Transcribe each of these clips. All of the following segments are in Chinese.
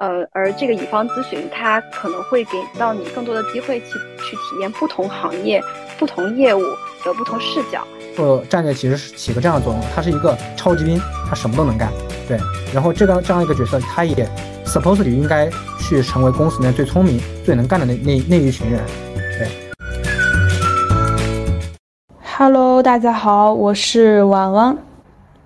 呃，而这个乙方咨询，它可能会给到你更多的机会去去体验不同行业、不同业务的不同视角。做战略其实是起个这样的作用，他是一个超级兵，他什么都能干。对，然后这个这样一个角色，他也 supposedly 应该去成为公司里面最聪明、最能干的那那那一群人。对。Hello，大家好，我是婉婉。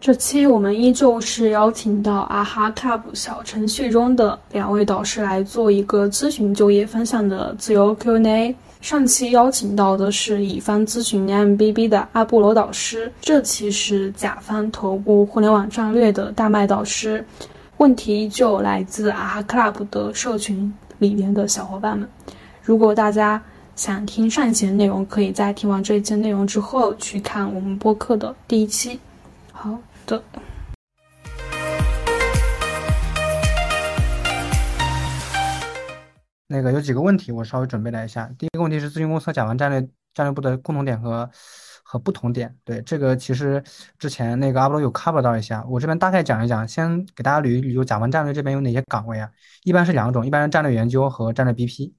这期我们依旧是邀请到阿哈 Club 小程序中的两位导师来做一个咨询就业分享的自由 Q&A。上期邀请到的是乙方咨询 MBB 的阿布罗导师，这期是甲方头部互联网战略的大麦导师。问题依旧来自阿哈 Club 的社群里面的小伙伴们。如果大家想听上一期的内容，可以在听完这一期内容之后去看我们播客的第一期。好。的，那个有几个问题，我稍微准备了一下。第一个问题是咨询公司甲方战略战略部的共同点和和不同点。对这个，其实之前那个阿波罗有 cover 到一下，我这边大概讲一讲。先给大家捋一捋，甲方战略这边有哪些岗位啊？一般是两种，一般是战略研究和战略 BP。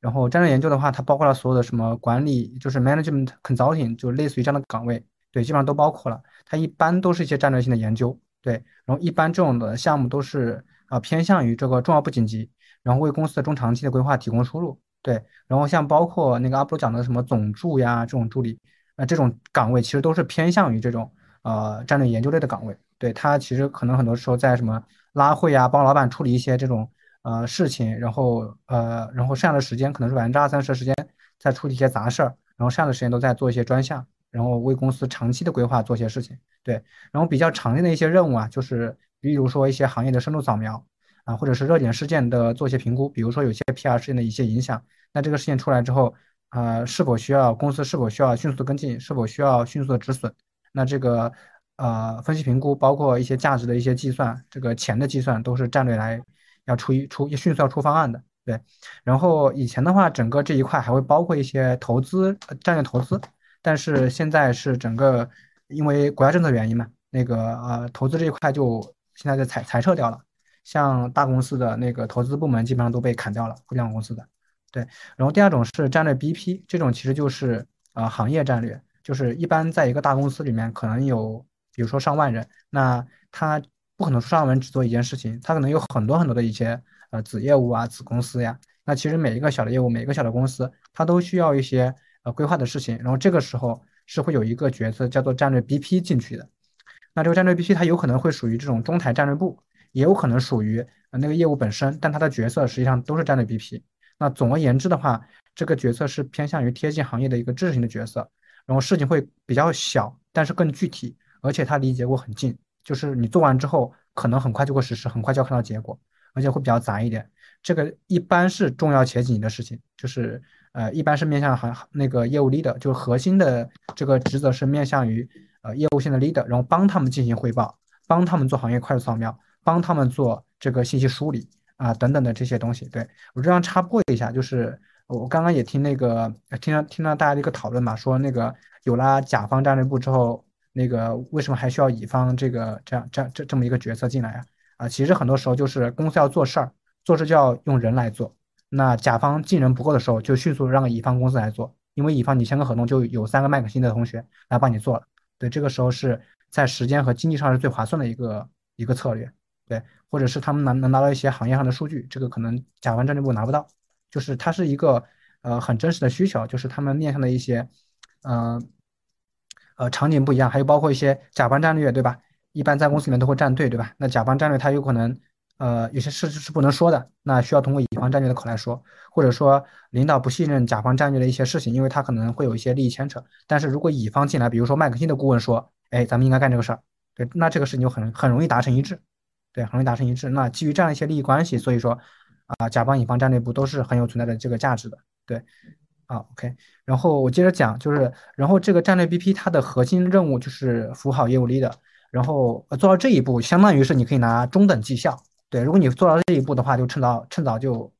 然后战略研究的话，它包括了所有的什么管理，就是 management consulting，就类似于这样的岗位，对，基本上都包括了。它一般都是一些战略性的研究，对，然后一般这种的项目都是啊偏向于这个重要不紧急，然后为公司的中长期的规划提供输入，对，然后像包括那个阿波讲的什么总助呀这种助理，那这种岗位其实都是偏向于这种呃战略研究类的岗位，对，它其实可能很多时候在什么拉会呀，帮老板处理一些这种呃事情，然后呃然后剩下的时间可能是百分之二三十的时间在处理一些杂事儿，然后剩下的时间都在做一些专项。然后为公司长期的规划做些事情，对。然后比较常见的一些任务啊，就是比如说一些行业的深度扫描啊，或者是热点事件的做一些评估，比如说有些 PR 事件的一些影响，那这个事件出来之后，啊，是否需要公司是否需要迅速的跟进，是否需要迅速的止损？那这个呃分析评估，包括一些价值的一些计算，这个钱的计算，都是战略来要出一出迅速要出方案的，对。然后以前的话，整个这一块还会包括一些投资战略投资。但是现在是整个因为国家政策原因嘛，那个呃投资这一块就现在就裁裁撤掉了，像大公司的那个投资部门基本上都被砍掉了，互联网公司的，对。然后第二种是战略 BP，这种其实就是呃行业战略，就是一般在一个大公司里面可能有，比如说上万人，那他不可能上万人只做一件事情，他可能有很多很多的一些呃子业务啊、子公司呀，那其实每一个小的业务、每一个小的公司，它都需要一些。呃规划的事情，然后这个时候是会有一个角色叫做战略 BP 进去的。那这个战略 BP 它有可能会属于这种中台战略部，也有可能属于那个业务本身，但它的角色实际上都是战略 BP。那总而言之的话，这个角色是偏向于贴近行业的一个知识型的角色，然后事情会比较小，但是更具体，而且它离结果很近，就是你做完之后可能很快就会实施，很快就要看到结果，而且会比较杂一点。这个一般是重要且紧急的事情，就是。呃，一般是面向行那个业务 leader，就核心的这个职责是面向于呃业务线的 leader，然后帮他们进行汇报，帮他们做行业快速扫描，帮他们做这个信息梳理啊等等的这些东西。对我这样插播一下，就是我刚刚也听那个听到听到大家的一个讨论嘛，说那个有了甲方战略部之后，那个为什么还需要乙方这个这样这样这这么一个角色进来啊？啊，其实很多时候就是公司要做事儿，做事就要用人来做。那甲方进人不够的时候，就迅速让乙方公司来做，因为乙方你签个合同就有三个麦克辛的同学来帮你做了。对，这个时候是在时间和经济上是最划算的一个一个策略。对，或者是他们能能拿到一些行业上的数据，这个可能甲方战略部拿不到，就是它是一个呃很真实的需求，就是他们面向的一些呃呃场景不一样，还有包括一些甲方战略，对吧？一般在公司里面都会站队，对吧？那甲方战略它有可能。呃，有些事是不能说的，那需要通过乙方战略的口来说，或者说领导不信任甲方战略的一些事情，因为他可能会有一些利益牵扯。但是如果乙方进来，比如说麦克辛的顾问说，哎，咱们应该干这个事儿，对，那这个事情就很很容易达成一致，对，很容易达成一致。那基于这样一些利益关系，所以说啊，甲方乙方战略部都是很有存在的这个价值的，对，啊，OK。然后我接着讲，就是然后这个战略 BP 它的核心任务就是服务好业务 leader，然后做到这一步，相当于是你可以拿中等绩效。对，如果你做到这一步的话，就趁早趁早就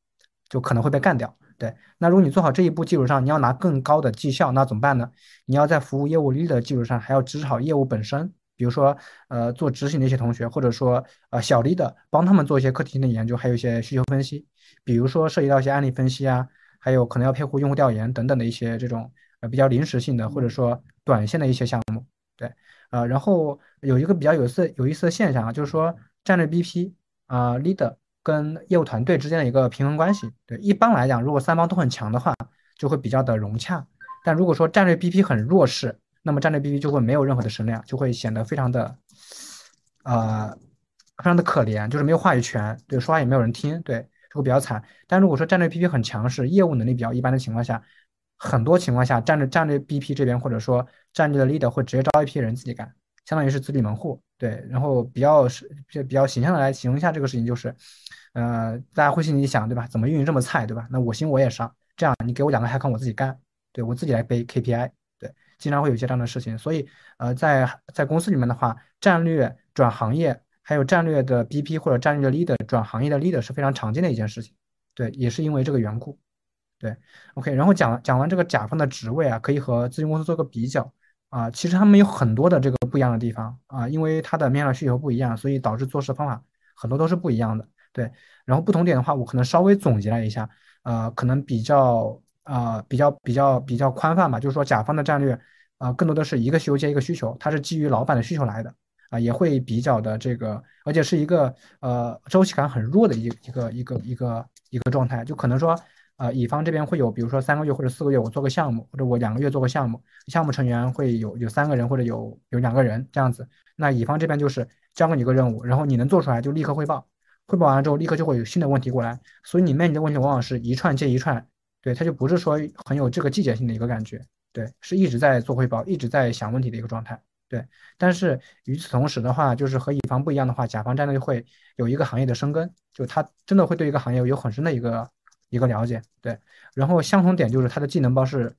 就可能会被干掉。对，那如果你做好这一步基础上，你要拿更高的绩效，那怎么办呢？你要在服务业务力的基础上，还要支持好业务本身。比如说呃做执行的一些同学，或者说呃小 leader 帮他们做一些课题性的研究，还有一些需求分析，比如说涉及到一些案例分析啊，还有可能要配合用户调研等等的一些这种呃比较临时性的或者说短线的一些项目。对，呃，然后有一个比较有意思有意思的现象啊，就是说战略 BP 啊 leader 跟业务团队之间的一个平衡关系。对，一般来讲，如果三方都很强的话，就会比较的融洽。但如果说战略 BP 很弱势，那么战略 BP 就会没有任何的声量，就会显得非常的，呃，非常的可怜，就是没有话语权，对，说话也没有人听，对，就会比较惨。但如果说战略 BP 很强势，业务能力比较一般的情况下，很多情况下，战略战略 BP 这边或者说战略的 leader 会直接招一批人自己干，相当于是自立门户，对。然后比较是比较形象的来形容一下这个事情，就是，呃，大家会心里想，对吧？怎么运营这么菜，对吧？那我行我也上，这样你给我两个海康，我自己干，对我自己来背 KPI 对。经常会有些这样的事情，所以呃，在在公司里面的话，战略转行业，还有战略的 BP 或者战略的 leader 转行业的 leader 是非常常见的一件事情。对，也是因为这个缘故。对，OK，然后讲讲完这个甲方的职位啊，可以和咨询公司做个比较啊，其实他们有很多的这个不一样的地方啊，因为他的面料需求不一样，所以导致做事方法很多都是不一样的。对，然后不同点的话，我可能稍微总结了一下，呃，可能比较。啊，比较比较比较宽泛吧，就是说甲方的战略啊，更多的是一个需求接一个需求，它是基于老板的需求来的啊，也会比较的这个，而且是一个呃周期感很弱的一一个一个一个一个状态，就可能说啊，乙方这边会有，比如说三个月或者四个月我做个项目，或者我两个月做个项目，项目成员会有有三个人或者有有两个人这样子，那乙方这边就是交给你一个任务，然后你能做出来就立刻汇报，汇报完之后立刻就会有新的问题过来，所以你面临的问题往往是一串接一串。对，他就不是说很有这个季节性的一个感觉，对，是一直在做汇报，一直在想问题的一个状态，对。但是与此同时的话，就是和乙方不一样的话，甲方战略会有一个行业的生根，就他真的会对一个行业有很深的一个一个了解，对。然后相同点就是它的技能包是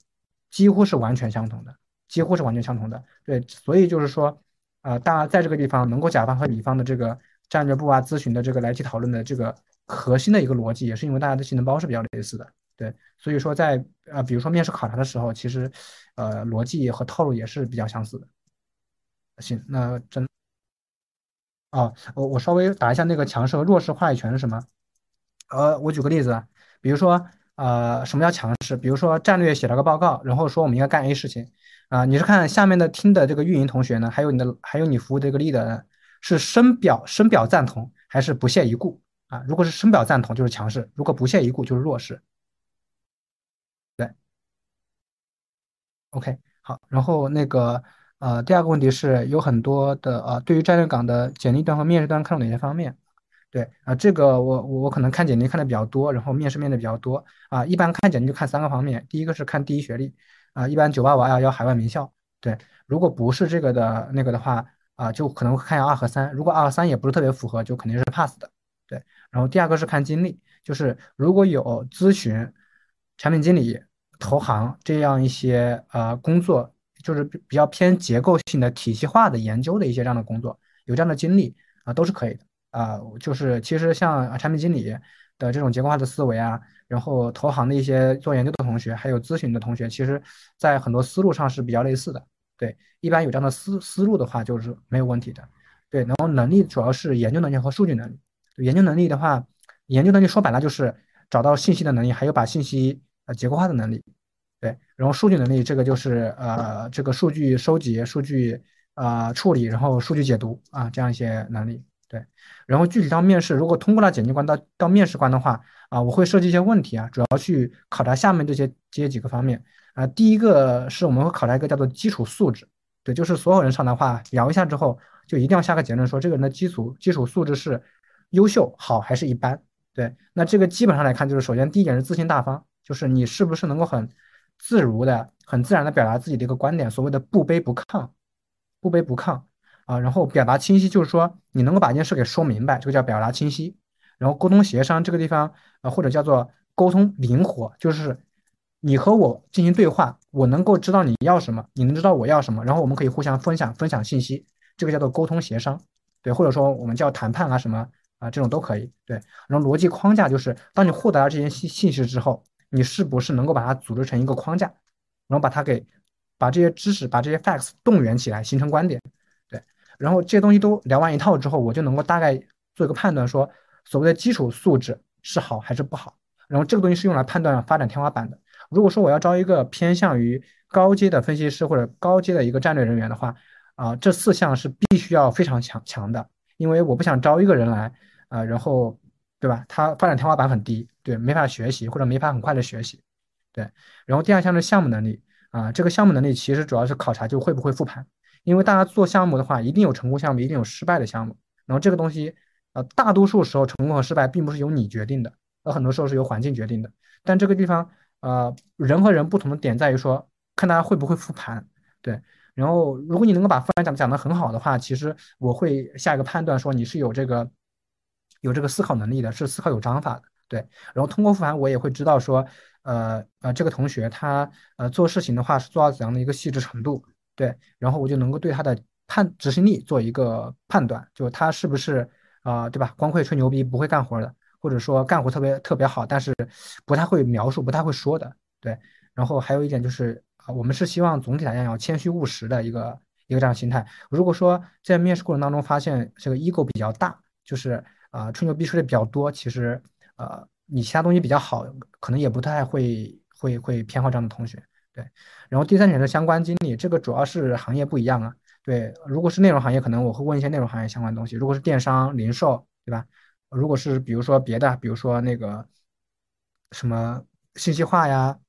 几乎是完全相同的，几乎是完全相同的，对。所以就是说，呃，大家在这个地方能够甲方和乙方的这个战略部啊、咨询的这个来去讨论的这个核心的一个逻辑，也是因为大家的技能包是比较类似的。对，所以说在呃，比如说面试考察的时候，其实，呃，逻辑和套路也是比较相似的。行，那真，哦，我我稍微打一下那个强势和弱势话语权是什么？呃，我举个例子，比如说，呃，什么叫强势？比如说战略写了个报告，然后说我们应该干 A 事情，啊，你是看下面的听的这个运营同学呢，还有你的还有你服务这个 leader 是深表深表赞同，还是不屑一顾啊？如果是深表赞同就是强势，如果不屑一顾就是弱势。对 OK，好，然后那个呃，第二个问题是有很多的呃，对于战略岗的简历端和面试端看重哪些方面？对啊，这个我我我可能看简历看的比较多，然后面试面的比较多啊。一般看简历就看三个方面，第一个是看第一学历啊，一般九八五二幺幺海外名校。对，如果不是这个的那个的话啊，就可能会看下二和三。如果二和三也不是特别符合，就肯定是 pass 的。对，然后第二个是看经历，就是如果有咨询、产品经理。投行这样一些呃工作，就是比较偏结构性的、体系化的研究的一些这样的工作，有这样的经历啊，都是可以的啊。就是其实像产品经理的这种结构化的思维啊，然后投行的一些做研究的同学，还有咨询的同学，其实在很多思路上是比较类似的。对，一般有这样的思思路的话，就是没有问题的。对，然后能力主要是研究能力和数据能力。研究能力的话，研究能力说白了就是找到信息的能力，还有把信息。呃，结构化的能力，对，然后数据能力，这个就是呃，这个数据收集、数据啊处理，然后数据解读啊，这样一些能力，对。然后具体到面试，如果通过了简历关到到面试关的话啊，我会设计一些问题啊，主要去考察下面这些这些几个方面啊。第一个是我们会考察一个叫做基础素质，对，就是所有人上的话聊一下之后，就一定要下个结论说这个人的基础基础素质是优秀、好还是一般，对。那这个基本上来看，就是首先第一点是自信大方。就是你是不是能够很自如的、很自然的表达自己的一个观点，所谓的不卑不亢，不卑不亢啊，然后表达清晰，就是说你能够把一件事给说明白，这个叫表达清晰。然后沟通协商这个地方啊，或者叫做沟通灵活，就是你和我进行对话，我能够知道你要什么，你能知道我要什么，然后我们可以互相分享分享信息，这个叫做沟通协商，对，或者说我们叫谈判啊什么啊，这种都可以，对。然后逻辑框架就是当你获得了这些信信息之后。你是不是能够把它组织成一个框架，然后把它给把这些知识、把这些 facts 动员起来，形成观点？然后这些东西都聊完一套之后，我就能够大概做一个判断，说所谓的基础素质是好还是不好。然后这个东西是用来判断发展天花板的。如果说我要招一个偏向于高阶的分析师或者高阶的一个战略人员的话，啊，这四项是必须要非常强强的，因为我不想招一个人来，啊，然后，对吧？他发展天花板很低，对，没法学习或者没法很快的学习，对。然后第二项是项目能力，啊，这个项目能力其实主要是考察就会不会复盘，因为大家做项目的话，一定有成功项目，一定有失败的项目。然后这个东西，呃，大多数时候成功和失败并不是由你决定的，而很多时候是由环境决定的。但这个地方，呃，人和人不同的点在于说，看大家会不会复盘，对。然后，如果你能够把复盘讲讲得很好的话，其实我会下一个判断说你是有这个有这个思考能力的，是思考有章法的，对。然后通过复盘，我也会知道说，呃呃，这个同学他呃做事情的话是做到怎样的一个细致程度，对。然后我就能够对他的判执行力做一个判断，就他是不是啊，对吧？光会吹牛逼不会干活的，或者说干活特别特别好，但是不太会描述，不太会说的，对。然后还有一点就是。我们是希望总体来讲要谦虚务实的一个一个这样心态。如果说在面试过程当中发现这个 ego 比较大，就是啊吹牛逼吹的比较多，其实呃你其他东西比较好，可能也不太会会会偏好这样的同学。对，然后第三点是相关经历，这个主要是行业不一样啊。对，如果是内容行业，可能我会问一些内容行业相关东西；如果是电商、零售，对吧？如果是比如说别的，比如说那个什么信息化呀。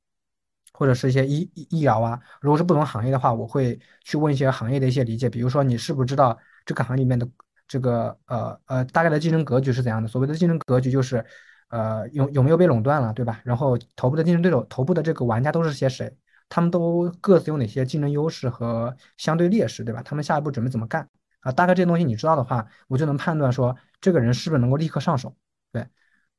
或者是一些医医疗啊，如果是不同行业的话，我会去问一些行业的一些理解，比如说你是不是知道这个行业里面的这个呃呃大概的竞争格局是怎样的？所谓的竞争格局就是，呃有有没有被垄断了，对吧？然后头部的竞争对手、头部的这个玩家都是些谁？他们都各自有哪些竞争优势和相对劣势，对吧？他们下一步准备怎么干啊？大概这些东西你知道的话，我就能判断说这个人是不是能够立刻上手，对，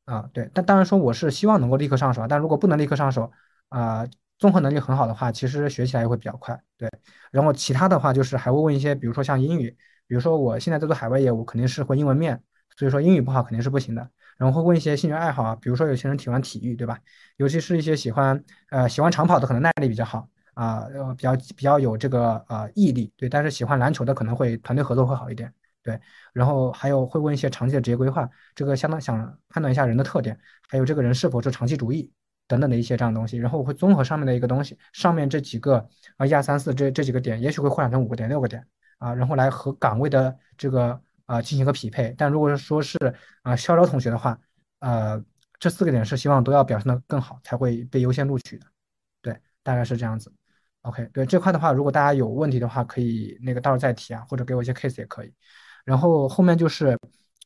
啊对。但当然说我是希望能够立刻上手，但如果不能立刻上手啊。综合能力很好的话，其实学起来也会比较快。对，然后其他的话就是还会问一些，比如说像英语，比如说我现在在做海外业务，肯定是会英文面，所以说英语不好肯定是不行的。然后会问一些兴趣爱好啊，比如说有些人喜欢体育，对吧？尤其是一些喜欢呃喜欢长跑的，可能耐力比较好啊，呃比较比较有这个呃毅力，对。但是喜欢篮球的可能会团队合作会好一点，对。然后还有会问一些长期的职业规划，这个相当想判断一下人的特点，还有这个人是否是长期主义。等等的一些这样的东西，然后我会综合上面的一个东西，上面这几个啊一二三四这这几个点，也许会扩展成五个点、六个点啊，然后来和岗位的这个啊进行一个匹配。但如果是说是啊肖招同学的话，呃，这四个点是希望都要表现的更好，才会被优先录取的。对，大概是这样子。OK，对这块的话，如果大家有问题的话，可以那个到时候再提啊，或者给我一些 case 也可以。然后后面就是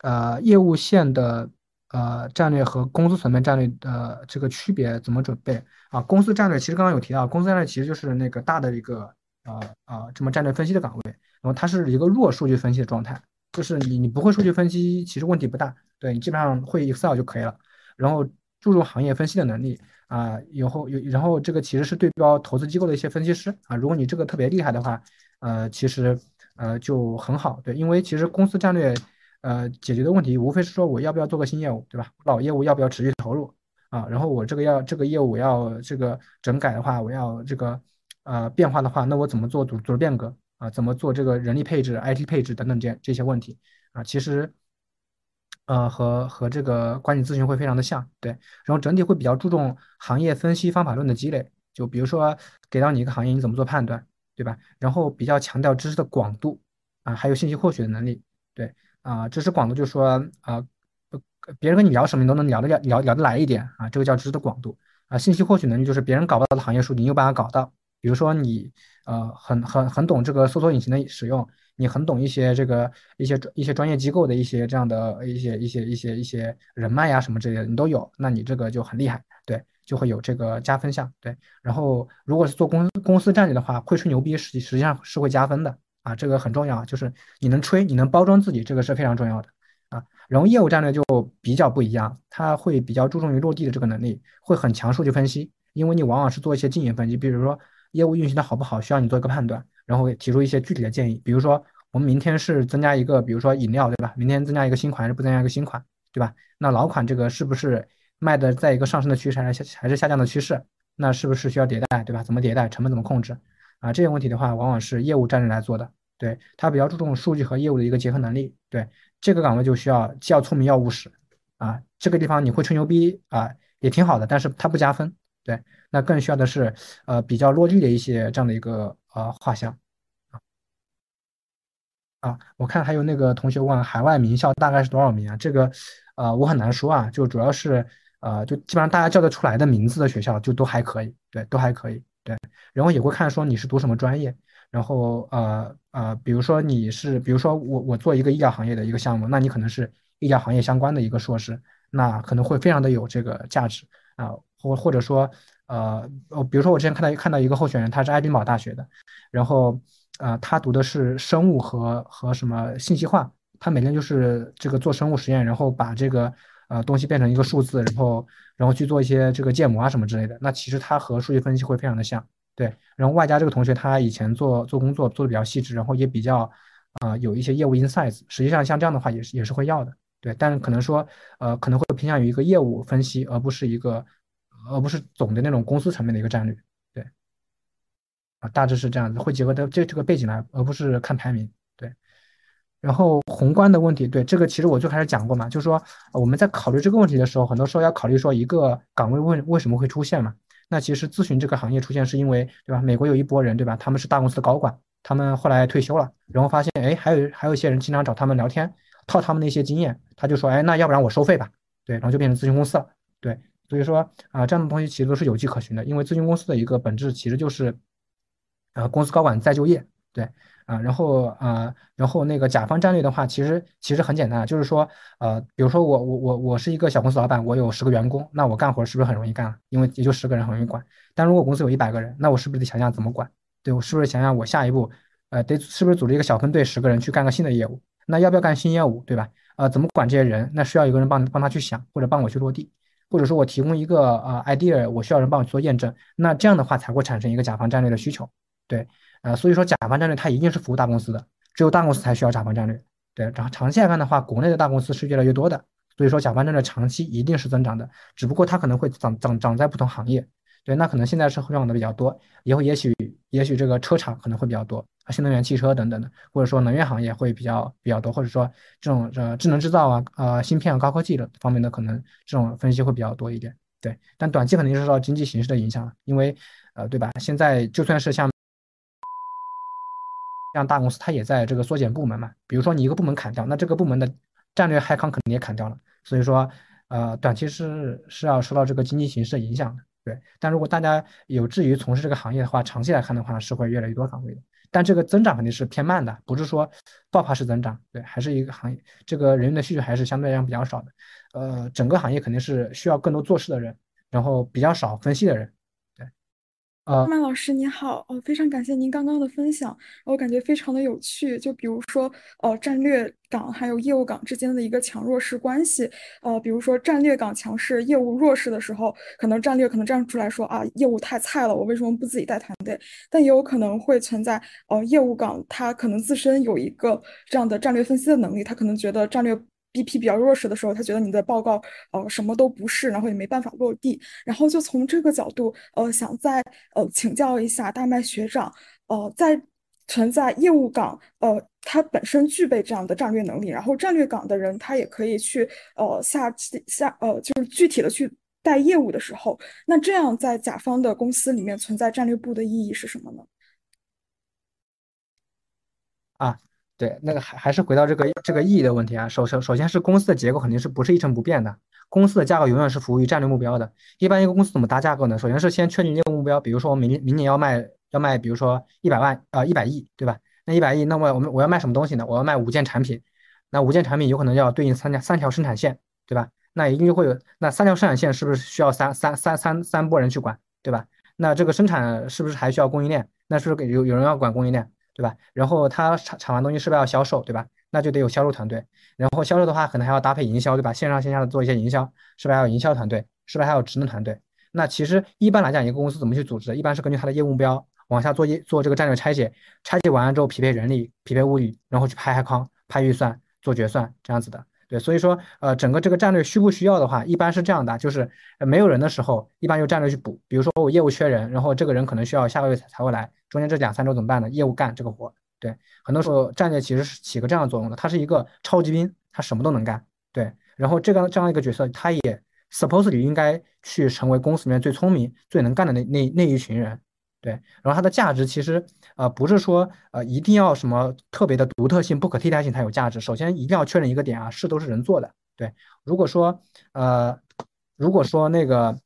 呃业务线的。呃，战略和公司层面战略的这个区别怎么准备啊？公司战略其实刚刚有提到，公司战略其实就是那个大的一个呃呃这么战略分析的岗位，然后它是一个弱数据分析的状态，就是你你不会数据分析，其实问题不大，对你基本上会 Excel 就可以了。然后注重行业分析的能力啊，以后有然后这个其实是对标投资机构的一些分析师啊，如果你这个特别厉害的话，呃，其实呃就很好，对，因为其实公司战略。呃，解决的问题无非是说我要不要做个新业务，对吧？老业务要不要持续投入啊？然后我这个要这个业务我要这个整改的话，我要这个呃变化的话，那我怎么做组组织变革啊？怎么做这个人力配置、IT 配置等等这这些问题啊？其实呃和和这个管理咨询会非常的像，对。然后整体会比较注重行业分析方法论的积累，就比如说给到你一个行业，你怎么做判断，对吧？然后比较强调知识的广度啊，还有信息获取的能力，对。啊，知识广度就是说啊，别人跟你聊什么，你都能聊得聊聊聊得来一点啊，这个叫知识的广度啊。信息获取能力就是别人搞不到的行业数据，你有办法搞到。比如说你呃很很很懂这个搜索引擎的使用，你很懂一些这个一些一些专业机构的一些这样的一些一些一些一些人脉呀什么之类的，你都有，那你这个就很厉害，对，就会有这个加分项，对。然后如果是做公公司战略的话，会吹牛逼，实际实际上是会加分的。啊，这个很重要，就是你能吹，你能包装自己，这个是非常重要的啊。然后业务战略就比较不一样，它会比较注重于落地的这个能力，会很强数据分析，因为你往往是做一些经营分析，比如说业务运行的好不好，需要你做一个判断，然后提出一些具体的建议，比如说我们明天是增加一个，比如说饮料，对吧？明天增加一个新款还是不增加一个新款，对吧？那老款这个是不是卖的在一个上升的趋势还是下还是下降的趋势？那是不是需要迭代，对吧？怎么迭代，成本怎么控制？啊，这些问题的话，往往是业务战略来做的对，他比较注重数据和业务的一个结合能力。对，这个岗位就需要既要聪明要务实啊。这个地方你会吹牛逼啊，也挺好的，但是它不加分。对，那更需要的是呃比较落地的一些这样的一个呃画像。啊，我看还有那个同学问海外名校大概是多少名啊？这个，呃，我很难说啊，就主要是，呃，就基本上大家叫得出来的名字的学校就都还可以，对，都还可以，对。然后也会看说你是读什么专业，然后呃呃，比如说你是，比如说我我做一个医疗行业的一个项目，那你可能是医疗行业相关的一个硕士，那可能会非常的有这个价值啊，或或者说，呃，哦，比如说我之前看到看到一个候选人，他是爱丁堡大学的，然后。啊，他读的是生物和和什么信息化，他每天就是这个做生物实验，然后把这个呃东西变成一个数字，然后然后去做一些这个建模啊什么之类的。那其实他和数据分析会非常的像，对。然后外加这个同学他以前做做工作做的比较细致，然后也比较啊有一些业务 insights。实际上像这样的话也是也是会要的，对。但是可能说呃可能会偏向于一个业务分析，而不是一个而不是总的那种公司层面的一个战略。对，啊大致是这样子，会结合的这这个背景来，而不是看排名。对，然后宏观的问题，对这个其实我最开始讲过嘛，就是说我们在考虑这个问题的时候，很多时候要考虑说一个岗位为为什么会出现嘛？那其实咨询这个行业出现是因为，对吧？美国有一波人，对吧？他们是大公司的高管，他们后来退休了，然后发现，哎，还有还有一些人经常找他们聊天，套他们的一些经验，他就说，哎，那要不然我收费吧？对，然后就变成咨询公司了。对，所以说啊，这样的东西其实都是有迹可循的，因为咨询公司的一个本质其实就是。呃，公司高管再就业，对，啊，然后啊，然后那个甲方战略的话，其实其实很简单，就是说，呃，比如说我我我我是一个小公司老板，我有十个员工，那我干活是不是很容易干？因为也就十个人很容易管。但如果公司有一百个人，那我是不是得想想怎么管？对我是不是想想我下一步，呃，得是不是组织一个小分队，十个人去干个新的业务？那要不要干新业务？对吧？呃，怎么管这些人？那需要一个人帮帮他去想，或者帮我去落地，或者说我提供一个呃 idea，我需要人帮我做验证。那这样的话才会产生一个甲方战略的需求。对，呃，所以说甲方战略它一定是服务大公司的，只有大公司才需要甲方战略。对，然后长期来看的话，国内的大公司是越来越多的，所以说甲方战略长期一定是增长的，只不过它可能会涨涨涨在不同行业。对，那可能现在是互联网的比较多，以后也许也许这个车厂可能会比较多，新能源汽车等等的，或者说能源行业会比较比较多，或者说这种呃智能制造啊、呃芯片啊、高科技的方面的可能这种分析会比较多一点。对，但短期肯定是受到经济形势的影响，因为呃对吧？现在就算是像像大公司，它也在这个缩减部门嘛。比如说你一个部门砍掉，那这个部门的战略海康肯定也砍掉了。所以说，呃，短期是是要受到这个经济形势的影响的。对，但如果大家有志于从事这个行业的话，长期来看的话，是会越来越多岗位的。但这个增长肯定是偏慢的，不是说爆发式增长。对，还是一个行业，这个人员的需求还是相对来讲比较少的。呃，整个行业肯定是需要更多做事的人，然后比较少分析的人。呃，曼老师你好，哦，非常感谢您刚刚的分享，我感觉非常的有趣。就比如说，呃，战略岗还有业务岗之间的一个强弱势关系，呃，比如说战略岗强势，业务弱势的时候，可能战略可能站出来说啊，业务太菜了，我为什么不自己带团队？但也有可能会存在，呃，业务岗他可能自身有一个这样的战略分析的能力，他可能觉得战略。BP 比较弱势的时候，他觉得你的报告呃什么都不是，然后也没办法落地，然后就从这个角度呃想再呃请教一下大麦学长，呃在存在业务岗呃他本身具备这样的战略能力，然后战略岗的人他也可以去呃下下呃就是具体的去带业务的时候，那这样在甲方的公司里面存在战略部的意义是什么呢？啊。对，那个还还是回到这个这个意义的问题啊。首首首先是公司的结构肯定是不是一成不变的，公司的架构永远是服务于战略目标的。一般一个公司怎么搭架构呢？首先是先确定业务目标，比如说我明明年要卖要卖，比如说一百万啊一百亿，对吧？那一百亿，那么我们我要卖什么东西呢？我要卖五件产品，那五件产品有可能要对应三家三条生产线，对吧？那一定会有那三条生产线是不是需要三三三三三波人去管，对吧？那这个生产是不是还需要供应链？那是不是有有人要管供应链？对吧？然后他产产完东西是不是要销售？对吧？那就得有销售团队。然后销售的话，可能还要搭配营销，对吧？线上线下的做一些营销，是不是还有营销团队？是不是还有职能团队？那其实一般来讲，一个公司怎么去组织？一般是根据它的业务目标往下做业做这个战略拆解，拆解完了之后匹配人力、匹配物力，然后去拍海康、拍预算、做决算这样子的。对，所以说呃，整个这个战略需不需要的话，一般是这样的，就是没有人的时候，一般用战略去补。比如说我业务缺人，然后这个人可能需要下个月才才会来。中间这两三周怎么办呢？业务干这个活，对，很多时候战略其实是起个这样的作用的，他是一个超级兵，他什么都能干。对，然后这个这样一个角色，他也 supposedly 应该去成为公司里面最聪明、最能干的那那那一群人。对，然后它的价值其实呃不是说呃一定要什么特别的独特性、不可替代性才有价值。首先一定要确认一个点啊，事都是人做的。对，如果说呃如果说那个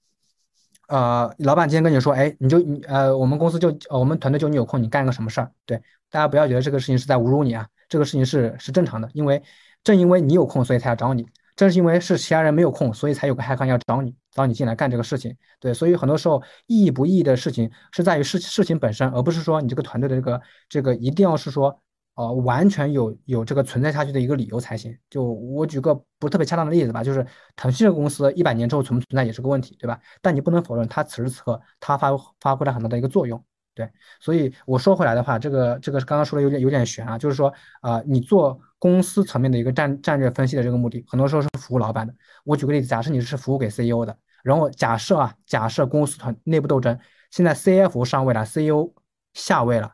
呃老板今天跟你说，哎，你就你呃我们公司就我们团队就你有空，你干个什么事儿？对，大家不要觉得这个事情是在侮辱你啊，这个事情是是正常的，因为正因为你有空，所以才要找你。正是因为是其他人没有空，所以才有个海康要找你，找你进来干这个事情。对，所以很多时候意义不意义的事情是在于事事情本身，而不是说你这个团队的这个这个一定要是说，呃，完全有有这个存在下去的一个理由才行。就我举个不特别恰当的例子吧，就是腾讯这个公司一百年之后存不存在也是个问题，对吧？但你不能否认它此时此刻它发发挥了很多的一个作用。对，所以我说回来的话，这个这个刚刚说的有点有点悬啊，就是说啊，你做。公司层面的一个战战略分析的这个目的，很多时候是服务老板的。我举个例子，假设你是服务给 CEO 的，然后假设啊，假设公司团内部斗争，现在 CFO 上位了，CEO 下位了，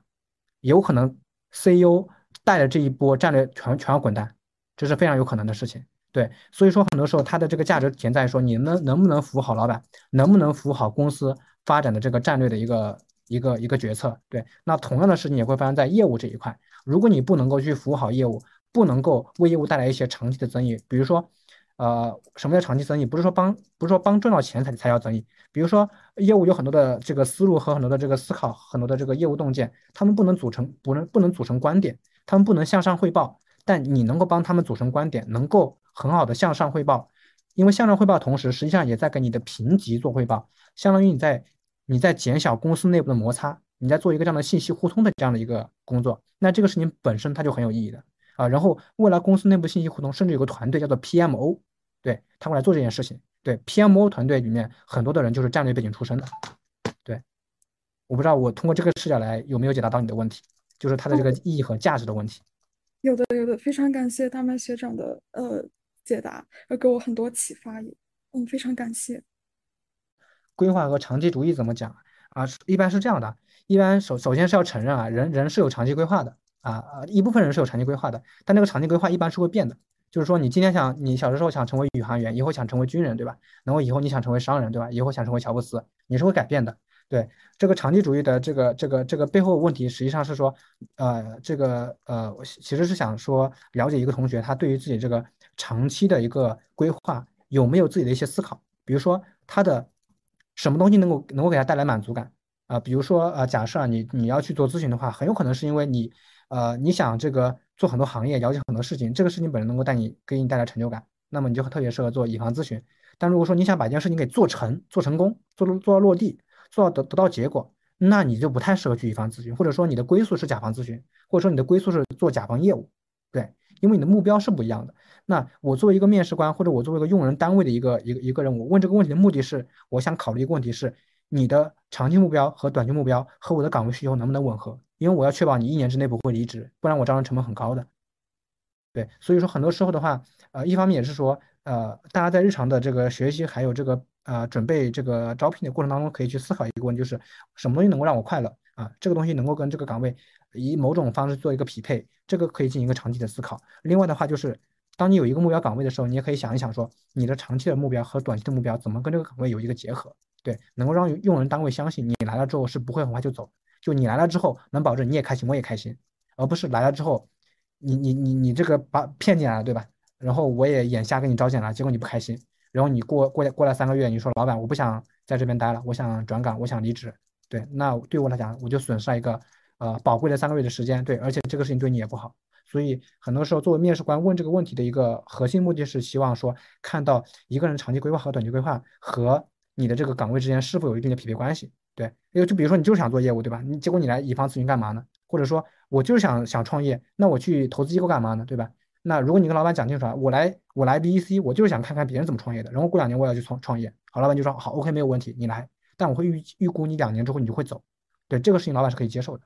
有可能 CEO 带着这一波战略全全要滚蛋，这是非常有可能的事情。对，所以说很多时候它的这个价值体现在说，你能能不能服务好老板，能不能服务好公司发展的这个战略的一个一个一个决策。对，那同样的事情也会发生在业务这一块，如果你不能够去服务好业务。不能够为业务带来一些长期的增益，比如说，呃，什么叫长期增益？不是说帮，不是说帮赚到钱才才叫增益。比如说，业务有很多的这个思路和很多的这个思考，很多的这个业务洞见，他们不能组成，不能不能组成观点，他们不能向上汇报。但你能够帮他们组成观点，能够很好的向上汇报，因为向上汇报同时，实际上也在给你的评级做汇报，相当于你在你在减小公司内部的摩擦，你在做一个这样的信息互通的这样的一个工作。那这个事情本身它就很有意义的。啊，然后未来公司内部信息互通，甚至有个团队叫做 PMO，对他会来做这件事情。对 PMO 团队里面很多的人就是战略背景出身的。对，我不知道我通过这个视角来有没有解答到你的问题，就是它的这个意义和价值的问题。有的，有的，非常感谢大麦学长的呃解答，而给我很多启发也，嗯，非常感谢。规划和长期主义怎么讲啊？一般是这样的，一般首首先是要承认啊，人人是有长期规划的。啊，一部分人是有长期规划的，但那个长期规划一般是会变的。就是说，你今天想，你小时候想成为宇航员，以后想成为军人，对吧？然后以后你想成为商人，对吧？以后想成为乔布斯，你是会改变的。对这个长期主义的这个这个这个背后问题，实际上是说，呃，这个呃，其实是想说了解一个同学他对于自己这个长期的一个规划有没有自己的一些思考，比如说他的什么东西能够能够给他带来满足感啊？比如说呃，假设啊你你要去做咨询的话，很有可能是因为你。呃，你想这个做很多行业，了解很多事情，这个事情本身能够带你给你带来成就感，那么你就特别适合做乙方咨询。但如果说你想把一件事情给做成、做成功、做做到落地、做到得得到结果，那你就不太适合去乙方咨询，或者说你的归宿是甲方咨询，或者说你的归宿是做甲方业务，对，因为你的目标是不一样的。那我作为一个面试官，或者我作为一个用人单位的一个一个一个人，我问这个问题的目的是，我想考虑一个问题是，你的长期目标和短期目标和我的岗位需求能不能吻合？因为我要确保你一年之内不会离职，不然我招人成本很高的。对，所以说很多时候的话，呃，一方面也是说，呃，大家在日常的这个学习还有这个呃准备这个招聘的过程当中，可以去思考一个问题，就是什么东西能够让我快乐啊？这个东西能够跟这个岗位以某种方式做一个匹配，这个可以进行一个长期的思考。另外的话，就是当你有一个目标岗位的时候，你也可以想一想，说你的长期的目标和短期的目标怎么跟这个岗位有一个结合？对，能够让用人单位相信你来了之后是不会很快就走。就你来了之后，能保证你也开心，我也开心，而不是来了之后，你你你你这个把骗进来了，对吧？然后我也眼瞎给你招进来，结果你不开心，然后你过过过来三个月，你说老板我不想在这边待了，我想转岗，我想离职，对，那对我来讲，我就损失了一个呃宝贵的三个月的时间，对，而且这个事情对你也不好，所以很多时候作为面试官问这个问题的一个核心目的是希望说看到一个人长期规划和短期规划和你的这个岗位之间是否有一定的匹配关系。对，因为就比如说你就是想做业务，对吧？你结果你来乙方咨询干嘛呢？或者说我就是想想创业，那我去投资机构干嘛呢？对吧？那如果你跟老板讲清楚了，我来我来 BEC，我就是想看看别人怎么创业的，然后过两年我要去创创业，好，老板就说好，OK，没有问题，你来，但我会预预估你两年之后你就会走，对，这个事情老板是可以接受的，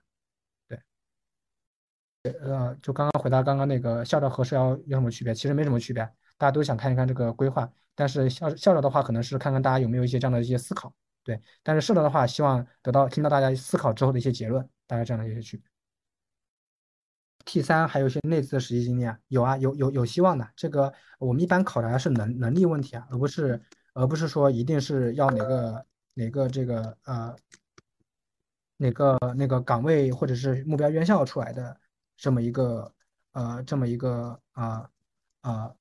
呃，就刚刚回答刚刚那个校招和社招有什么区别？其实没什么区别，大家都想看一看这个规划，但是校校招的话，可能是看看大家有没有一些这样的一些思考。对，但是社招的话，希望得到听到大家思考之后的一些结论，大概这样的一些区别。T 三还有一些内资的实习经历啊，有啊，有有有希望的。这个我们一般考察是能能力问题啊，而不是而不是说一定是要哪个哪个这个呃哪个那个岗位或者是目标院校出来的这么一个呃这么一个啊啊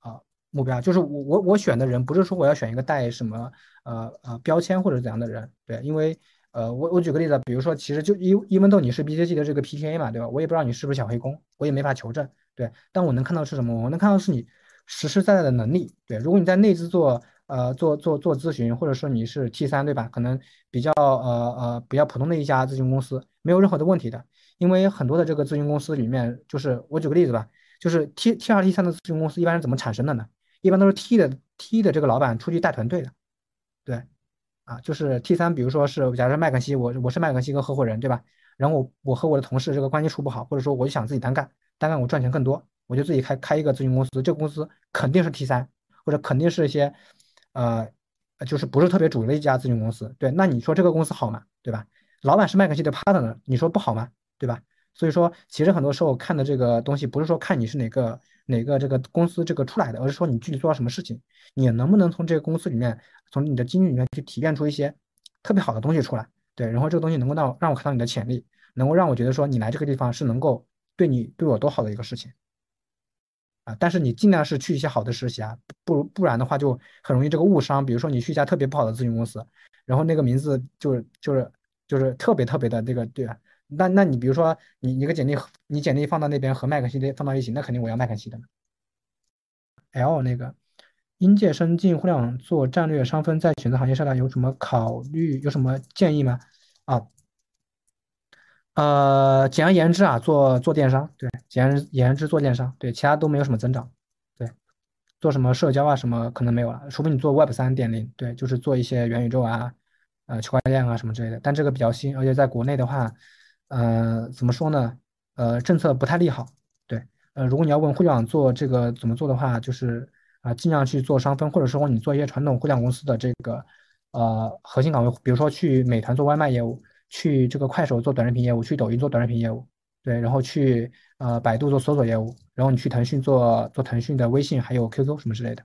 啊目标，就是我我我选的人不是说我要选一个带什么呃呃标签或者怎样的人，对，因为。呃，我我举个例子，比如说，其实就因因为豆你是 BCG 的这个 PTA 嘛，对吧？我也不知道你是不是小黑工，我也没法求证，对。但我能看到是什么？我能看到是你实实在在的能力，对。如果你在内资做呃做做做咨询，或者说你是 T 三，对吧？可能比较呃呃比较普通的一家咨询公司，没有任何的问题的。因为很多的这个咨询公司里面，就是我举个例子吧，就是 T T 二 T 三的咨询公司一般是怎么产生的呢？一般都是 T 的 T 的这个老板出去带团队的，对。啊，就是 T 三，比如说是，假如麦肯锡，我我是麦肯锡一个合伙人，对吧？然后我我和我的同事这个关系处不好，或者说我就想自己单干，单干我赚钱更多，我就自己开开一个咨询公司，这个公司肯定是 T 三，或者肯定是一些，呃，就是不是特别主流的一家咨询公司，对？那你说这个公司好吗？对吧？老板是麦肯锡的 partner，你说不好吗？对吧？所以说，其实很多时候看的这个东西，不是说看你是哪个。哪个这个公司这个出来的，而是说你具体做了什么事情，你能不能从这个公司里面，从你的经历里面去提炼出一些特别好的东西出来，对，然后这个东西能够让让我看到你的潜力，能够让我觉得说你来这个地方是能够对你对我多好的一个事情啊，但是你尽量是去一些好的实习啊，不不然的话就很容易这个误伤，比如说你去一家特别不好的咨询公司，然后那个名字就是就是就是特别特别的这个对吧？那那你比如说你你个简历你简历放到那边和麦肯锡的放到一起，那肯定我要麦肯锡的。L 那个应届生进互联网做战略商分，在选择行业上呢有什么考虑？有什么建议吗？啊，呃，简而言之啊，做做电商，对，简而言之做电商，对，其他都没有什么增长，对，做什么社交啊什么可能没有了，除非你做 Web 三点零，对，就是做一些元宇宙啊，呃，区块链啊什么之类的，但这个比较新，而且在国内的话。呃，怎么说呢？呃，政策不太利好。对，呃，如果你要问互联网做这个怎么做的话，就是啊，尽量去做商分，或者说你做一些传统互联网公司的这个呃核心岗位，比如说去美团做外卖业务，去这个快手做短视频业务，去抖音做短视频业务，对，然后去呃百度做搜索业务，然后你去腾讯做做腾讯的微信还有 QQ 什么之类的，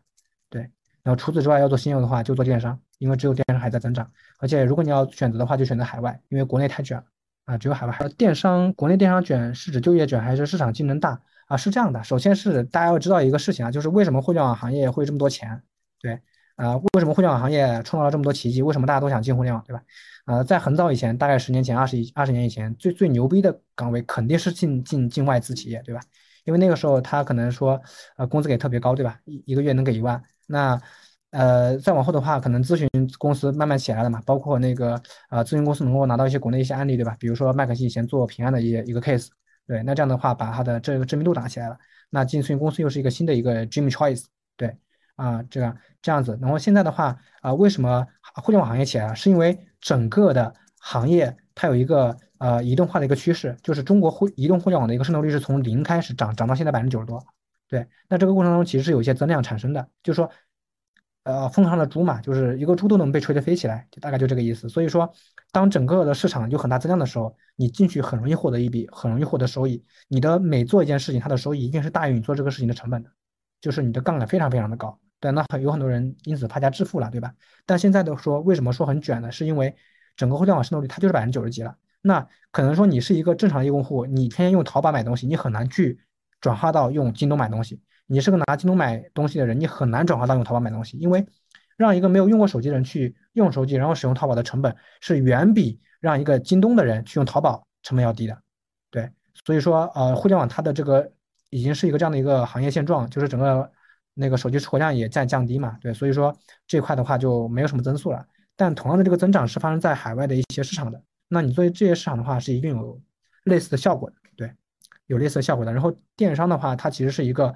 对。然后除此之外要做新业务的话，就做电商，因为只有电商还在增长。而且如果你要选择的话，就选择海外，因为国内太卷了。啊，只有海外。电商，国内电商卷是指就业卷还是市场竞争大啊？是这样的，首先是大家要知道一个事情啊，就是为什么互联网行业会这么多钱？对，啊，为什么互联网行业创造了这么多奇迹？为什么大家都想进互联网？对吧？呃，在很早以前，大概十年前、二十一二十年以前，最最牛逼的岗位肯定是进进进外资企业，对吧？因为那个时候他可能说，呃，工资给特别高，对吧？一一个月能给一万，那。呃，再往后的话，可能咨询公司慢慢起来了嘛，包括那个呃，咨询公司能够拿到一些国内一些案例，对吧？比如说麦肯锡以前做平安的一一个 case，对，那这样的话，把它的这个知名度打起来了，那进咨询公司又是一个新的一个 dream choice，对，啊，这样这样子。然后现在的话，啊，为什么互联网行业起来了？是因为整个的行业它有一个呃移动化的一个趋势，就是中国互移动互联网的一个渗透率是从零开始涨涨到现在百分之九十多，对，那这个过程中其实是有一些增量产生的，就是说。呃，风上的猪嘛，就是一个猪都能被吹得飞起来，就大概就这个意思。所以说，当整个的市场有很大增量的时候，你进去很容易获得一笔，很容易获得收益。你的每做一件事情，它的收益一定是大于你做这个事情的成本的，就是你的杠杆非常非常的高。对，那很有很多人因此发家致富了，对吧？但现在的说，为什么说很卷呢？是因为整个互联网渗透率它就是百分之九十几了。那可能说你是一个正常的用户，你天天用淘宝买东西，你很难去转化到用京东买东西。你是个拿京东买东西的人，你很难转化到用淘宝买东西，因为让一个没有用过手机的人去用手机，然后使用淘宝的成本是远比让一个京东的人去用淘宝成本要低的。对，所以说，呃，互联网它的这个已经是一个这样的一个行业现状，就是整个那个手机出货量也在降低嘛。对，所以说这块的话就没有什么增速了。但同样的这个增长是发生在海外的一些市场的，那你作为这些市场的话是一定有类似的效果的。对，有类似的效果的。然后电商的话，它其实是一个。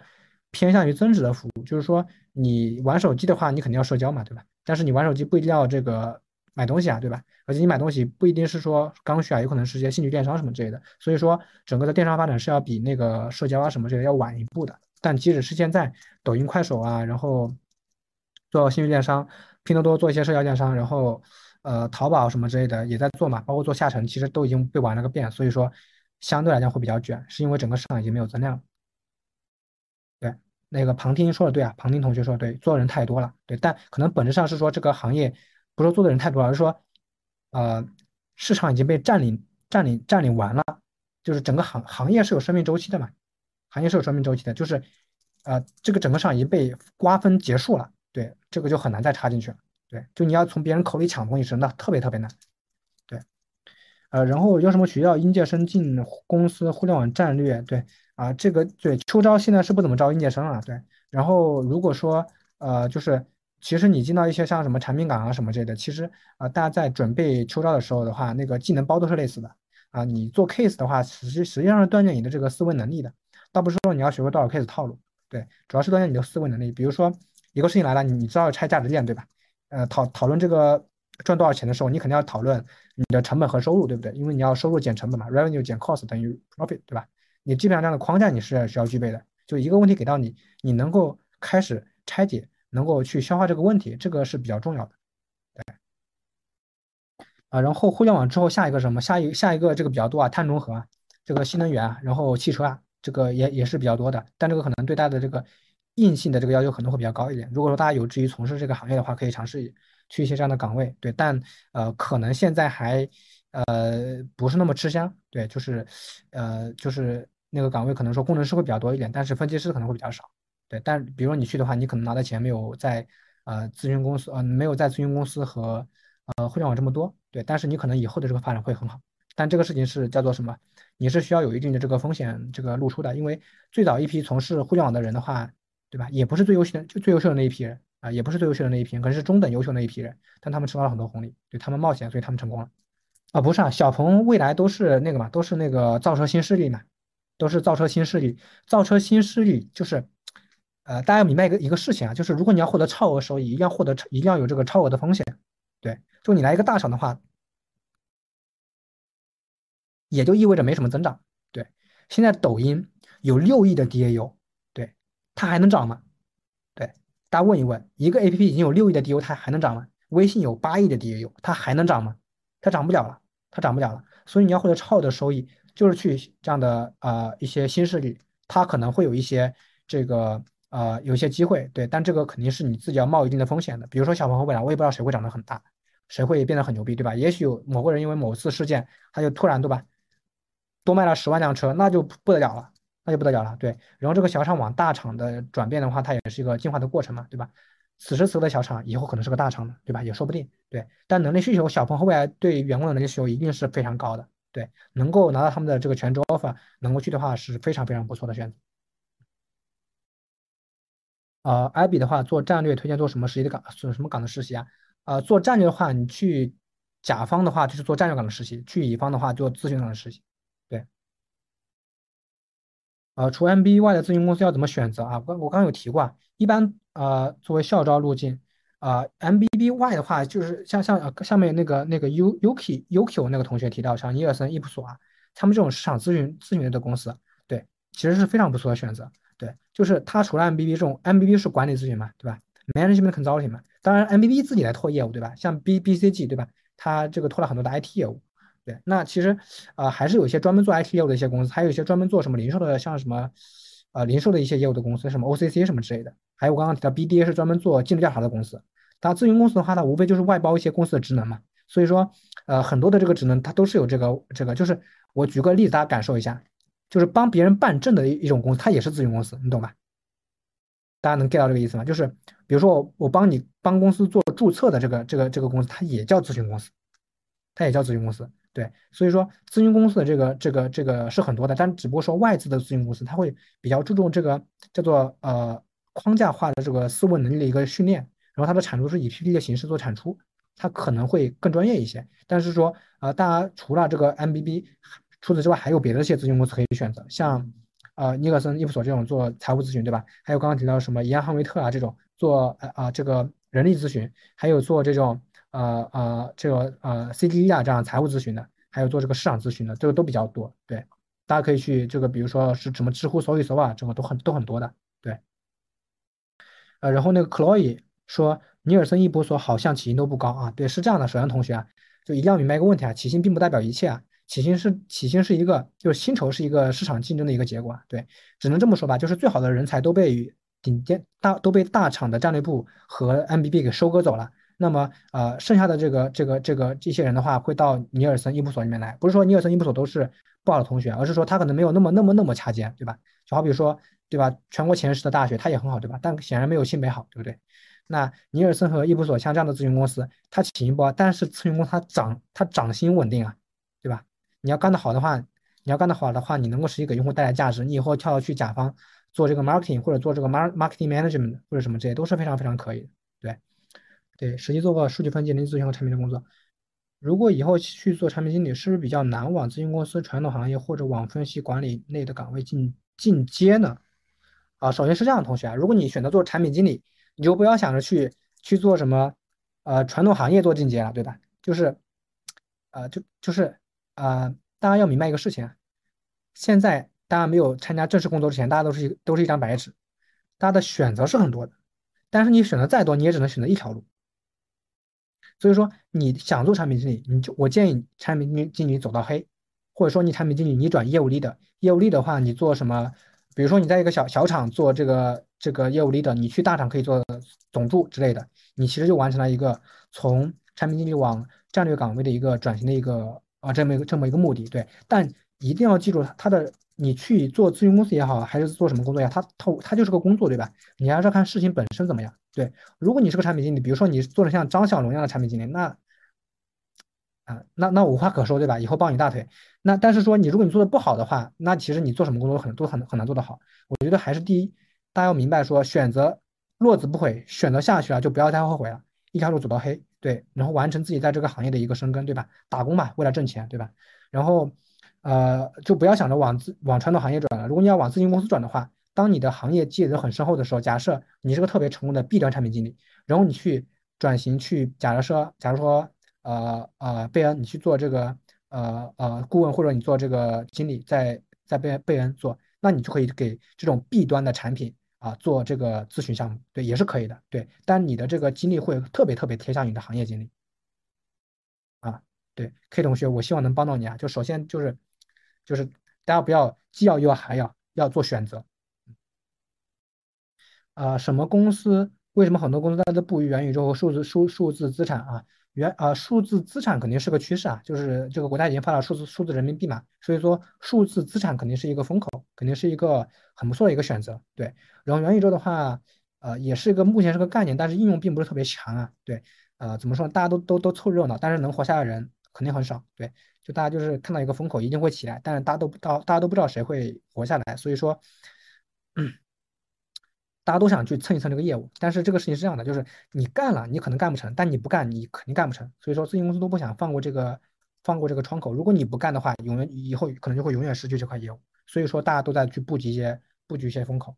偏向于增值的服务，就是说你玩手机的话，你肯定要社交嘛，对吧？但是你玩手机不一定要这个买东西啊，对吧？而且你买东西不一定是说刚需啊，有可能是些兴趣电商什么之类的。所以说，整个的电商发展是要比那个社交啊什么之类要晚一步的。但即使是现在，抖音、快手啊，然后做新域电商，拼多多做一些社交电商，然后呃，淘宝什么之类的也在做嘛，包括做下沉，其实都已经被玩了个遍。所以说。相对来讲会比较卷，是因为整个市场已经没有增量。对，那个庞听说的对啊，庞听同学说的对，做的人太多了。对，但可能本质上是说这个行业不是说做的人太多了，而是说，呃，市场已经被占领、占领、占领完了，就是整个行行业是有生命周期的嘛，行业是有生命周期的，就是，呃，这个整个上已经被瓜分结束了，对，这个就很难再插进去了。对，就你要从别人口里抢东西是那特别特别难。对呃，然后有什么学校应届生进公司互联网战略？对啊，这个对秋招现在是不怎么招应届生了。对，然后如果说呃，就是其实你进到一些像什么产品岗啊什么之类的，其实啊，大家在准备秋招的时候的话，那个技能包都是类似的啊。你做 case 的话，实际实际上是锻炼你的这个思维能力的，倒不是说你要学会多少 case 套路。对，主要是锻炼你的思维能力。比如说一个事情来了，你你知道要拆价值链对吧？呃，讨讨论这个赚多少钱的时候，你肯定要讨论。你的成本和收入，对不对？因为你要收入减成本嘛，revenue 减 cost 等于 profit，对吧？你基本上这样的框架你是需要具备的。就一个问题给到你，你能够开始拆解，能够去消化这个问题，这个是比较重要的。对。啊，然后互联网之后下一个什么？下一下一个这个比较多啊，碳中和啊，这个新能源啊，然后汽车啊，这个也也是比较多的。但这个可能对大家的这个硬性的这个要求可能会比较高一点。如果说大家有志于从事这个行业的话，可以尝试。去一些这样的岗位，对，但呃，可能现在还呃不是那么吃香，对，就是呃就是那个岗位可能说工程师会比较多一点，但是分析师可能会比较少，对，但比如说你去的话，你可能拿的钱没有在呃咨询公司呃没有在咨询公司和呃互联网这么多，对，但是你可能以后的这个发展会很好，但这个事情是叫做什么？你是需要有一定的这个风险这个露出的，因为最早一批从事互联网的人的话，对吧？也不是最优秀的就最优秀的那一批人。啊，也不是最优秀的那一批人，可能是中等优秀那一批人，但他们吃到了很多红利，对他们冒险，所以他们成功了。啊，不是啊，小鹏未来都是那个嘛，都是那个造车新势力嘛，都是造车新势力。造车新势力就是，呃，大家要明白一个一个事情啊，就是如果你要获得超额收益，一定要获得一定要有这个超额的风险。对，就你来一个大厂的话，也就意味着没什么增长。对，现在抖音有六亿的 DAU，对，它还能涨吗？对大家问一问，一个 A P P 已经有六亿的 DAU，它还能涨吗？微信有八亿的 DAU，它还能涨吗？它涨不了了，它涨不了了。所以你要获得超额的收益，就是去这样的啊一些新势力，它可能会有一些这个呃有一些机会，对，但这个肯定是你自己要冒一定的风险的。比如说小鹏和蔚来，我也不知道谁会涨得很大，谁会变得很牛逼，对吧？也许有某个人因为某次事件，他就突然对吧，多卖了十万辆车，那就不得了了。那就不得了了，对。然后这个小厂往大厂的转变的话，它也是一个进化的过程嘛，对吧？此时此刻的小厂，以后可能是个大厂的，对吧？也说不定，对。但能力需求，小鹏和未来对员工的能力需求一定是非常高的，对。能够拿到他们的这个全职 offer，能够去的话是非常非常不错的选择。呃，艾比的话做战略推荐做什么实习的岗？做什么岗的实习啊？呃，做战略的话，你去甲方的话就是做战略岗的实习，去乙方的话做咨询岗的实习。呃，除 MBA 外的咨询公司要怎么选择啊？我我刚有提过啊，一般呃作为校招路径，啊 MBA 外的话，就是像像呃下面那个那个 U Uki Uki 那个同学提到，像尼尔森、伊普索啊，他们这种市场咨询咨询类的公司，对，其实是非常不错的选择。对，就是它除了 MBA 这种，MBA 是管理咨询嘛，对吧？Management Consulting 嘛，当然 MBA 自己来拓业务，对吧？像 B BCG 对吧？它这个拓了很多的 IT 业务。对，那其实，呃，还是有一些专门做 IT 业务的一些公司，还有一些专门做什么零售的，像什么，呃，零售的一些业务的公司，什么 OCC 什么之类的。还有我刚刚提到 BDA 是专门做尽职调查的公司。它咨询公司的话，它无非就是外包一些公司的职能嘛。所以说，呃，很多的这个职能它都是有这个这个，就是我举个例子，大家感受一下，就是帮别人办证的一一种公司，它也是咨询公司，你懂吧？大家能 get 到这个意思吗？就是比如说我我帮你帮公司做注册的这个这个这个公司，它也叫咨询公司，它也叫咨询公司。对，所以说咨询公司的这个这个这个是很多的，但只不过说外资的咨询公司，它会比较注重这个叫做呃框架化的这个思维能力的一个训练，然后它的产出是以 PPT 的形式做产出，它可能会更专业一些。但是说呃，大家除了这个 MBB，除此之外还有别的一些咨询公司可以选择，像呃尼克森、伊普索这种做财务咨询，对吧？还有刚刚提到什么伊安汉维特啊这种做呃啊这个人力咨询，还有做这种。呃呃，这个呃 c d 啊，这样财务咨询的，还有做这个市场咨询的，这个都比较多。对，大家可以去这个，比如说是什么知乎搜一搜啊，这个都很都很多的。对，呃，然后那个 Chloe 说，尼尔森、易波所好像起薪都不高啊。对，是这样的，首先同学啊，就一定要明白一个问题啊，起薪并不代表一切啊。起薪是起薪是一个就是薪酬是一个市场竞争的一个结果，对，只能这么说吧，就是最好的人才都被顶尖大都被大厂的战略部和 MBB 给收割走了。那么，呃，剩下的这个、这个、这个这些人的话，会到尼尔森伊布所里面来。不是说尼尔森伊布所都是不好的同学，而是说他可能没有那么、那么、那么掐尖，对吧？就好比说，对吧？全国前十的大学，他也很好，对吧？但显然没有新北好，对不对？那尼尔森和伊普所像这样的咨询公司，它起一波，但是咨询公司它涨，它涨薪稳定啊，对吧？你要干得好的话，你要干得好的话，你能够实际给用户带来价值，你以后跳到去甲方做这个 marketing 或者做这个 mar marketing management 或者什么这些都是非常非常可以的，对。实际做过数据分析、人力咨询和产品的工作。如果以后去做产品经理，是不是比较难往咨询公司传统行业或者往分析管理类的岗位进进阶呢？啊，首先是这样的，同学啊，如果你选择做产品经理，你就不要想着去去做什么呃传统行业做进阶了，对吧？就是，呃，就就是啊，大家要明白一个事情，现在大家没有参加正式工作之前，大家都是一都是一张白纸，大家的选择是很多的，但是你选择再多，你也只能选择一条路。所以说，你想做产品经理，你就我建议产品经经理走到黑，或者说你产品经理你转业务 lead 业务 lead 的话，你做什么？比如说你在一个小小厂做这个这个业务 leader，你去大厂可以做总助之类的，你其实就完成了一个从产品经理往战略岗位的一个转型的一个啊这么一个这么一个目的。对，但一定要记住它的。你去做咨询公司也好，还是做什么工作呀？它它它就是个工作，对吧？你还是要看事情本身怎么样。对，如果你是个产品经理，比如说你做的像张小龙一样的产品经理，那啊，那那无话可说，对吧？以后抱你大腿。那但是说你如果你做的不好的话，那其实你做什么工作都很都很很难做得好。我觉得还是第一，大家要明白说，选择落子不悔，选择下去了就不要太后悔了，一条路走到黑，对，然后完成自己在这个行业的一个深耕，对吧？打工嘛，为了挣钱，对吧？然后。呃，就不要想着往自往传统行业转了。如果你要往咨询公司转的话，当你的行业积累很深厚的时候，假设你是个特别成功的 B 端产品经理，然后你去转型去，假如说，假如说，呃呃，贝恩，你去做这个，呃呃，顾问或者你做这个经理，在在贝贝恩做，那你就可以给这种 B 端的产品啊做这个咨询项目，对，也是可以的，对。但你的这个经历会特别特别贴向你的行业经历，啊，对，K 同学，我希望能帮到你啊。就首先就是。就是大家不要既要又要还要要做选择，啊，什么公司？为什么很多公司它都布于元宇宙和数字数数字资产啊？元啊，数字资产肯定是个趋势啊，就是这个国家已经发了数字数字人民币嘛，所以说数字资产肯定是一个风口，肯定是一个很不错的一个选择。对，然后元宇宙的话，呃，也是一个目前是个概念，但是应用并不是特别强啊。对，呃，怎么说？大家都都都凑热闹，但是能活下来的人肯定很少。对。就大家就是看到一个风口一定会起来，但是大家都不知道，大家都不知道谁会活下来，所以说，大家都想去蹭一蹭这个业务。但是这个事情是这样的，就是你干了，你可能干不成；但你不干，你肯定干不成。所以说，咨询公司都不想放过这个，放过这个窗口。如果你不干的话，永远以后可能就会永远失去这块业务。所以说，大家都在去布局一些布局一些风口。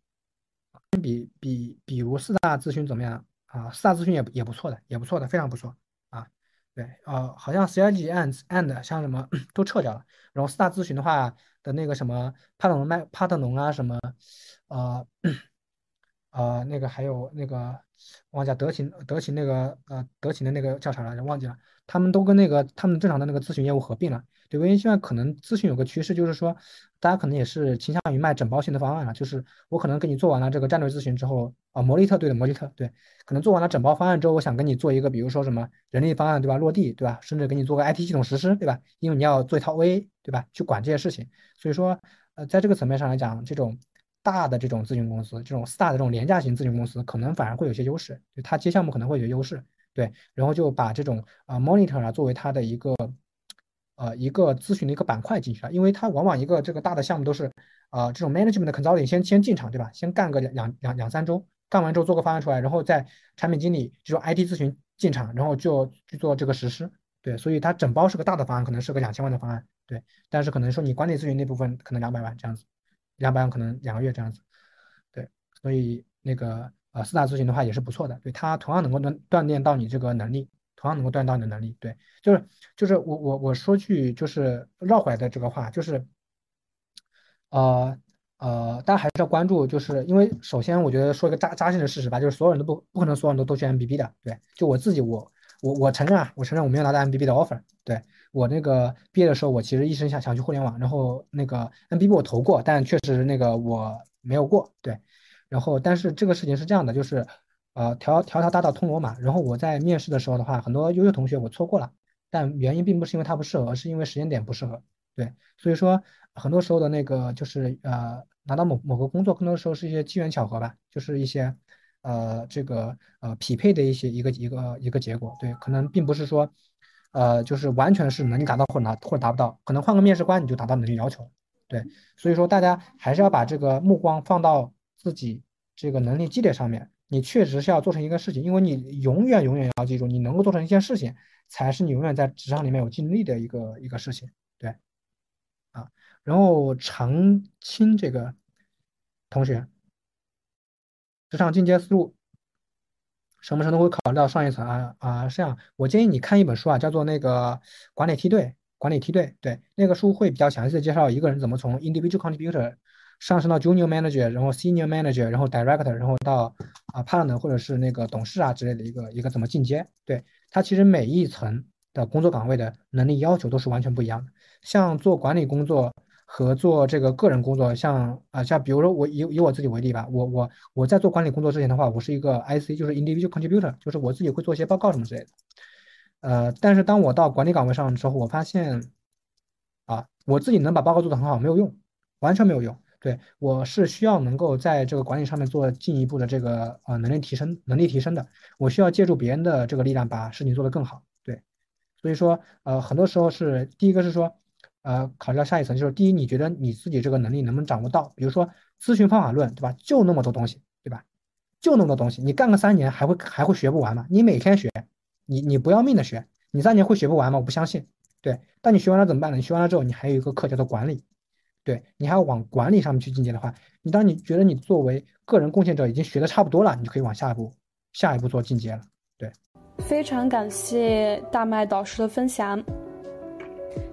比比比如四大咨询怎么样啊？四大咨询也也不错的，也不错的，非常不错啊。对，呃，好像 CIG and and 像什么 都撤掉了，然后四大咨询的话的那个什么帕特农麦帕特农啊什么，呃，呃，那个还有那个忘记德勤德勤那个呃德勤的那个叫啥来着忘记了，他们都跟那个他们正常的那个咨询业务合并了。对，因为现在可能咨询有个趋势，就是说，大家可能也是倾向于卖整包性的方案了。就是我可能给你做完了这个战略咨询之后，啊，摩利特对的，摩利特对，可能做完了整包方案之后，我想跟你做一个，比如说什么人力方案，对吧？落地，对吧？甚至给你做个 IT 系统实施，对吧？因为你要做一套 OA，对吧？去管这些事情。所以说，呃，在这个层面上来讲，这种大的这种咨询公司，这种四大的这种廉价型咨询公司，可能反而会有些优势，就它接项目可能会有优势，对。然后就把这种啊 monitor 啊作为它的一个。呃，一个咨询的一个板块进去了，因为它往往一个这个大的项目都是，呃，这种 management consulting 先先进场，对吧？先干个两两两两三周，干完之后做个方案出来，然后再产品经理就说 IT 咨询进场，然后就去做这个实施，对，所以它整包是个大的方案，可能是个两千万的方案，对，但是可能说你管理咨询那部分可能两百万这样子，两百万可能两个月这样子，对，所以那个呃四大咨询的话也是不错的，对，它同样能够锻锻炼到你这个能力。同样能够锻炼到你的能力，对，就是就是我我我说句就是绕回来的这个话，就是，呃呃，大家还是要关注，就是因为首先我觉得说一个扎扎心的事实吧，就是所有人都不不可能所有人都都去 MBB 的，对，就我自己我我我承认啊，我承认我没有拿到 MBB 的 offer，对我那个毕业的时候，我其实一直想想去互联网，然后那个 NBB 我投过，但确实那个我没有过，对。然后但是这个事情是这样的，就是呃条条条大道通罗马，然后我在面试的时候的话，很多优秀同学我错过了，但原因并不是因为他不适合，而是因为时间点不适合，对。所以说很多时候的那个就是呃拿到某某个工作，更多的时候是一些机缘巧合吧，就是一些。呃，这个呃匹配的一些一个一个一个结果，对，可能并不是说，呃，就是完全是能力达到或者达或者达不到，可能换个面试官你就达到能力要求，对，所以说大家还是要把这个目光放到自己这个能力积累上面，你确实是要做成一个事情，因为你永远永远要记住，你能够做成一件事情，才是你永远在职场里面有竞争力的一个一个事情，对，啊，然后常青这个同学。职场进阶思路，什么程度会考虑到上一层啊啊？这样，我建议你看一本书啊，叫做那个管理梯队，管理梯队，对，那个书会比较详细的介绍一个人怎么从 individual contributor 上升到 junior manager，然后 senior manager，然后 director，然后到啊 partner 或者是那个董事啊之类的一个一个怎么进阶。对，它其实每一层的工作岗位的能力要求都是完全不一样的。像做管理工作。和做这个个人工作，像啊，像比如说我以以我自己为例吧，我我我在做管理工作之前的话，我是一个 IC，就是 individual contributor，就是我自己会做一些报告什么之类的。呃，但是当我到管理岗位上之后，我发现啊，我自己能把报告做得很好没有用，完全没有用。对我是需要能够在这个管理上面做进一步的这个呃能力提升，能力提升的，我需要借助别人的这个力量把事情做得更好。对，所以说呃很多时候是第一个是说。呃，考虑到下一层，就是第一，你觉得你自己这个能力能不能掌握到？比如说咨询方法论，对吧？就那么多东西，对吧？就那么多东西，你干个三年还会还会学不完吗？你每天学，你你不要命的学，你三年会学不完吗？我不相信。对，但你学完了怎么办呢？你学完了之后，你还有一个课叫做管理，对你还要往管理上面去进阶的话，你当你觉得你作为个人贡献者已经学的差不多了，你就可以往下一步下一步做进阶了。对，非常感谢大麦导师的分享。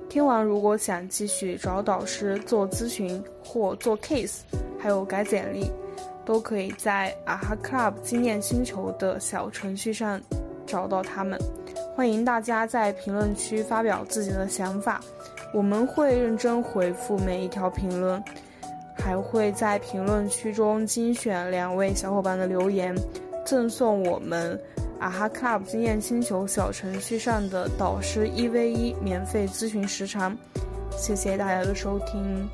听完，如果想继续找导师做咨询或做 case，还有改简历，都可以在啊哈 club 经验星球的小程序上找到他们。欢迎大家在评论区发表自己的想法，我们会认真回复每一条评论，还会在评论区中精选两位小伙伴的留言，赠送我们。啊哈 Club 经验星球小程序上的导师一 v 一免费咨询时长，谢谢大家的收听。